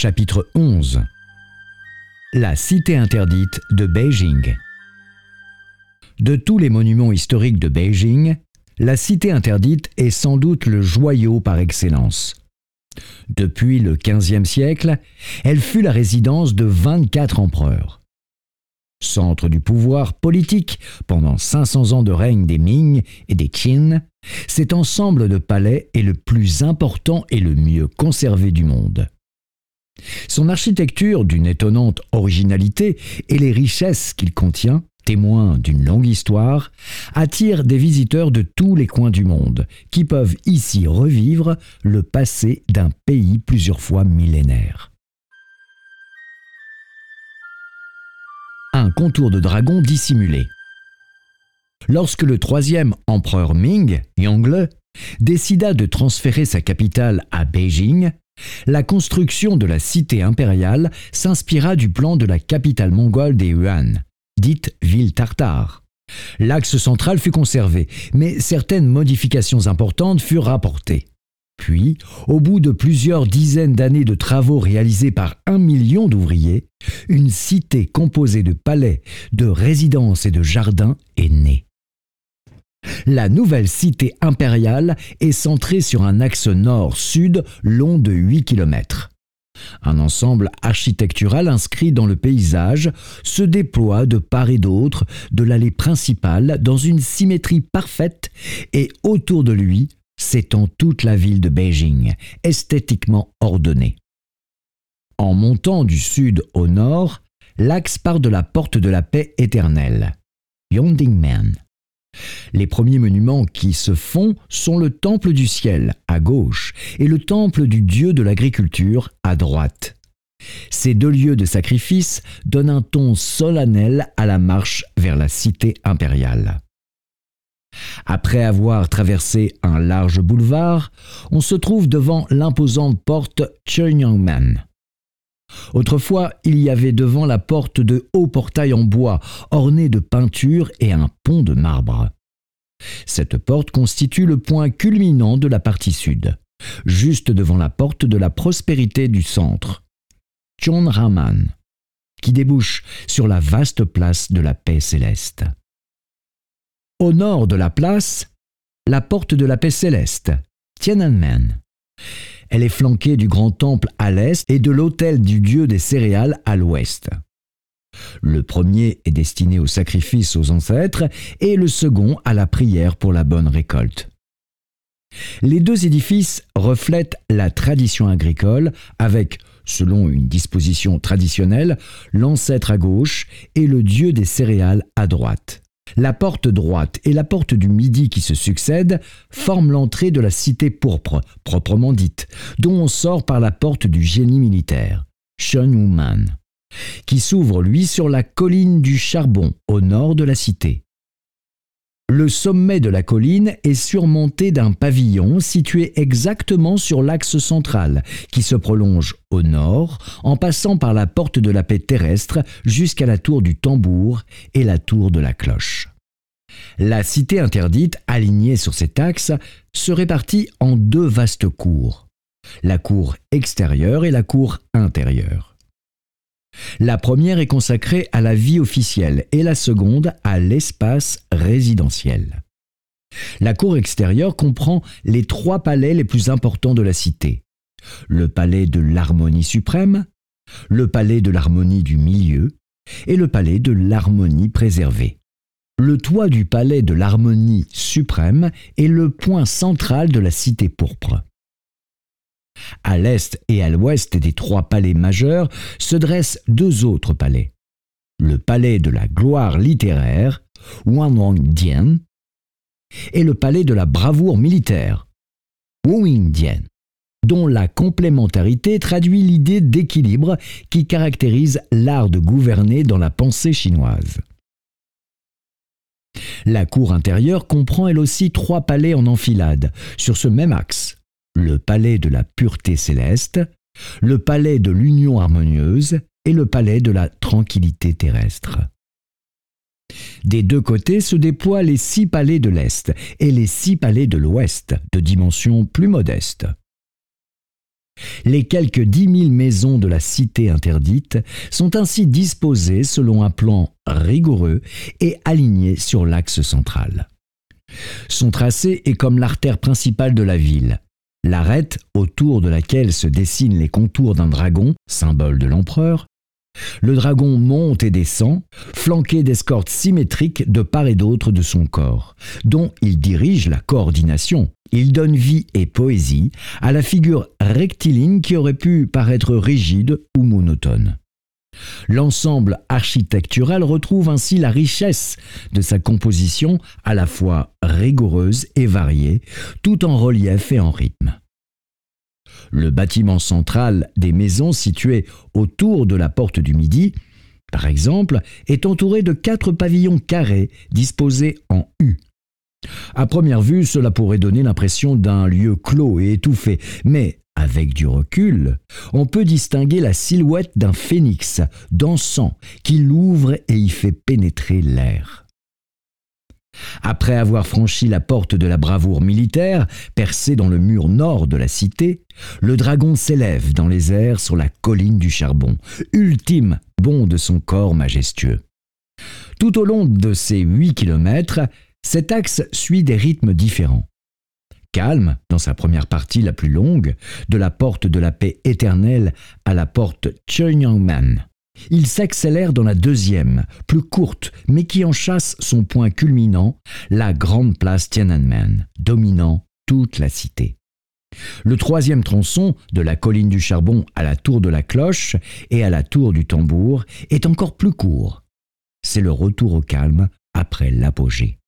Chapitre 11 La cité interdite de Beijing De tous les monuments historiques de Beijing, la cité interdite est sans doute le joyau par excellence. Depuis le XVe siècle, elle fut la résidence de 24 empereurs. Centre du pouvoir politique pendant 500 ans de règne des Ming et des Qin, cet ensemble de palais est le plus important et le mieux conservé du monde. Son architecture d'une étonnante originalité et les richesses qu'il contient, témoins d'une longue histoire, attirent des visiteurs de tous les coins du monde qui peuvent ici revivre le passé d'un pays plusieurs fois millénaire. Un contour de dragon dissimulé. Lorsque le troisième empereur Ming, Yongle, décida de transférer sa capitale à Beijing, la construction de la cité impériale s'inspira du plan de la capitale mongole des Yuan, dite ville tartare. L'axe central fut conservé, mais certaines modifications importantes furent rapportées. Puis, au bout de plusieurs dizaines d'années de travaux réalisés par un million d'ouvriers, une cité composée de palais, de résidences et de jardins est née. La nouvelle cité impériale est centrée sur un axe nord-sud long de 8 km. Un ensemble architectural inscrit dans le paysage se déploie de part et d'autre de l'allée principale dans une symétrie parfaite et autour de lui s'étend toute la ville de Beijing, esthétiquement ordonnée. En montant du sud au nord, l'axe part de la porte de la paix éternelle, Yongdingmen. Les premiers monuments qui se font sont le temple du ciel à gauche et le temple du dieu de l'agriculture à droite. Ces deux lieux de sacrifice donnent un ton solennel à la marche vers la cité impériale. Après avoir traversé un large boulevard, on se trouve devant l'imposante porte Cheonyangman. Autrefois, il y avait devant la porte de hauts portails en bois, ornés de peintures et un pont de marbre. Cette porte constitue le point culminant de la partie sud, juste devant la porte de la prospérité du centre, Chonraman, qui débouche sur la vaste place de la paix céleste. Au nord de la place, la porte de la paix céleste, Tiananmen. Elle est flanquée du grand temple à l'est et de l'autel du dieu des céréales à l'ouest. Le premier est destiné au sacrifice aux ancêtres et le second à la prière pour la bonne récolte. Les deux édifices reflètent la tradition agricole avec, selon une disposition traditionnelle, l'ancêtre à gauche et le dieu des céréales à droite. La porte droite et la porte du midi qui se succèdent forment l'entrée de la cité pourpre, proprement dite, dont on sort par la porte du génie militaire, Shunwuman, qui s'ouvre lui sur la colline du Charbon au nord de la cité. Le sommet de la colline est surmonté d'un pavillon situé exactement sur l'axe central, qui se prolonge au nord en passant par la porte de la paix terrestre jusqu'à la tour du tambour et la tour de la cloche. La cité interdite, alignée sur cet axe, se répartit en deux vastes cours, la cour extérieure et la cour intérieure. La première est consacrée à la vie officielle et la seconde à l'espace résidentiel. La cour extérieure comprend les trois palais les plus importants de la cité. Le palais de l'harmonie suprême, le palais de l'harmonie du milieu et le palais de l'harmonie préservée. Le toit du palais de l'harmonie suprême est le point central de la cité pourpre. À l'est et à l'ouest des trois palais majeurs se dressent deux autres palais. Le palais de la gloire littéraire, Wanwangdian, et le palais de la bravoure militaire, Wuingdian, dont la complémentarité traduit l'idée d'équilibre qui caractérise l'art de gouverner dans la pensée chinoise. La cour intérieure comprend elle aussi trois palais en enfilade, sur ce même axe le palais de la pureté céleste, le palais de l'union harmonieuse et le palais de la tranquillité terrestre. Des deux côtés se déploient les six palais de l'Est et les six palais de l'Ouest, de dimension plus modeste. Les quelques dix mille maisons de la cité interdite sont ainsi disposées selon un plan rigoureux et alignées sur l'axe central. Son tracé est comme l'artère principale de la ville. L'arête, autour de laquelle se dessinent les contours d'un dragon, symbole de l'empereur, le dragon monte et descend, flanqué d'escortes symétriques de part et d'autre de son corps, dont il dirige la coordination. Il donne vie et poésie à la figure rectiligne qui aurait pu paraître rigide ou monotone. L'ensemble architectural retrouve ainsi la richesse de sa composition à la fois rigoureuse et variée, tout en relief et en rythme. Le bâtiment central des maisons situées autour de la porte du Midi, par exemple, est entouré de quatre pavillons carrés disposés en U. À première vue, cela pourrait donner l'impression d'un lieu clos et étouffé, mais avec du recul, on peut distinguer la silhouette d'un phénix dansant qui l'ouvre et y fait pénétrer l'air. Après avoir franchi la porte de la bravoure militaire, percée dans le mur nord de la cité, le dragon s'élève dans les airs sur la colline du charbon, ultime bond de son corps majestueux. Tout au long de ces huit kilomètres, cet axe suit des rythmes différents. Calme, dans sa première partie la plus longue, de la porte de la paix éternelle à la porte Cheonyangman. Il s'accélère dans la deuxième, plus courte, mais qui en chasse son point culminant, la grande place Tiananmen, dominant toute la cité. Le troisième tronçon, de la colline du charbon à la tour de la cloche et à la tour du tambour, est encore plus court. C'est le retour au calme après l'apogée.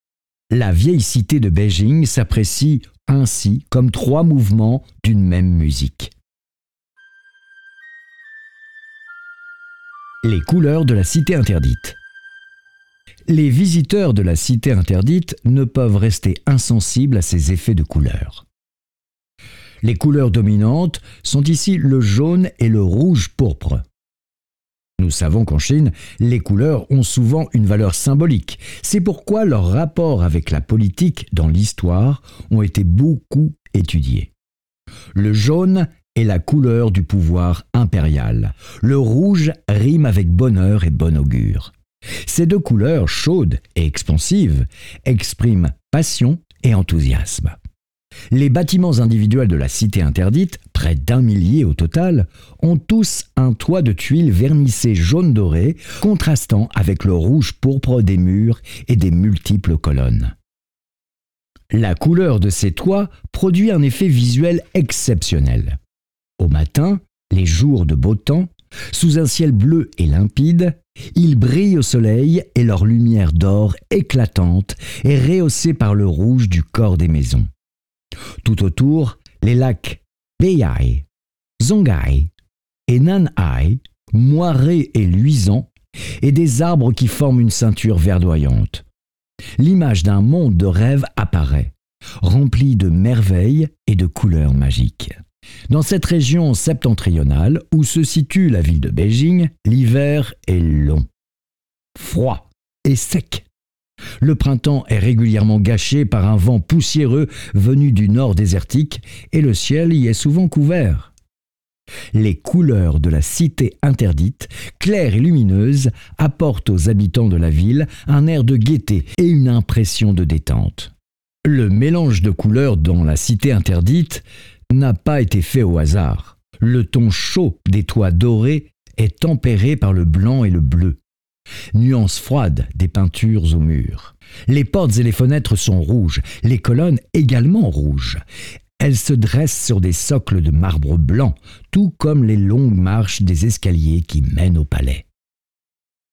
La vieille cité de Beijing s'apprécie ainsi comme trois mouvements d'une même musique. Les couleurs de la cité interdite. Les visiteurs de la cité interdite ne peuvent rester insensibles à ces effets de couleurs. Les couleurs dominantes sont ici le jaune et le rouge pourpre. Nous savons qu'en Chine, les couleurs ont souvent une valeur symbolique. C'est pourquoi leurs rapports avec la politique dans l'histoire ont été beaucoup étudiés. Le jaune est la couleur du pouvoir impérial. Le rouge rime avec bonheur et bon augure. Ces deux couleurs, chaudes et expansives, expriment passion et enthousiasme. Les bâtiments individuels de la cité interdite, près d'un millier au total, ont tous un toit de tuiles vernissées jaune doré, contrastant avec le rouge pourpre des murs et des multiples colonnes. La couleur de ces toits produit un effet visuel exceptionnel. Au matin, les jours de beau temps, sous un ciel bleu et limpide, ils brillent au soleil et leur lumière d'or éclatante est rehaussée par le rouge du corps des maisons. Tout autour, les lacs Beihai, Zonghai et Nanhai, moirés et luisants, et des arbres qui forment une ceinture verdoyante. L'image d'un monde de rêve apparaît, rempli de merveilles et de couleurs magiques. Dans cette région septentrionale où se situe la ville de Beijing, l'hiver est long, froid et sec. Le printemps est régulièrement gâché par un vent poussiéreux venu du nord désertique et le ciel y est souvent couvert. Les couleurs de la cité interdite, claires et lumineuses, apportent aux habitants de la ville un air de gaieté et une impression de détente. Le mélange de couleurs dans la cité interdite n'a pas été fait au hasard. Le ton chaud des toits dorés est tempéré par le blanc et le bleu. Nuance froide des peintures aux murs. Les portes et les fenêtres sont rouges, les colonnes également rouges. Elles se dressent sur des socles de marbre blanc, tout comme les longues marches des escaliers qui mènent au palais.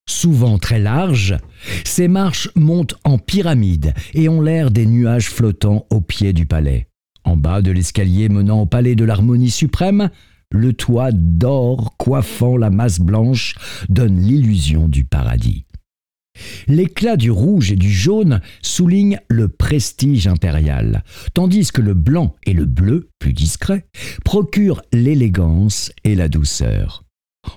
Souvent très larges, ces marches montent en pyramide et ont l'air des nuages flottants au pied du palais. En bas de l'escalier menant au palais de l'harmonie suprême, le toit d'or coiffant la masse blanche donne l'illusion du paradis. L'éclat du rouge et du jaune souligne le prestige impérial, tandis que le blanc et le bleu, plus discrets, procurent l'élégance et la douceur.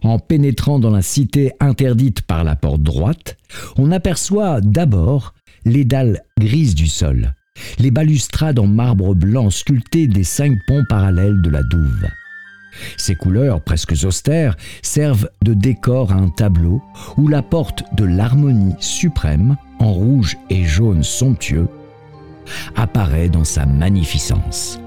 En pénétrant dans la cité interdite par la porte droite, on aperçoit d'abord les dalles grises du sol, les balustrades en marbre blanc sculptées des cinq ponts parallèles de la douve. Ces couleurs presque austères servent de décor à un tableau où la porte de l'harmonie suprême, en rouge et jaune somptueux, apparaît dans sa magnificence.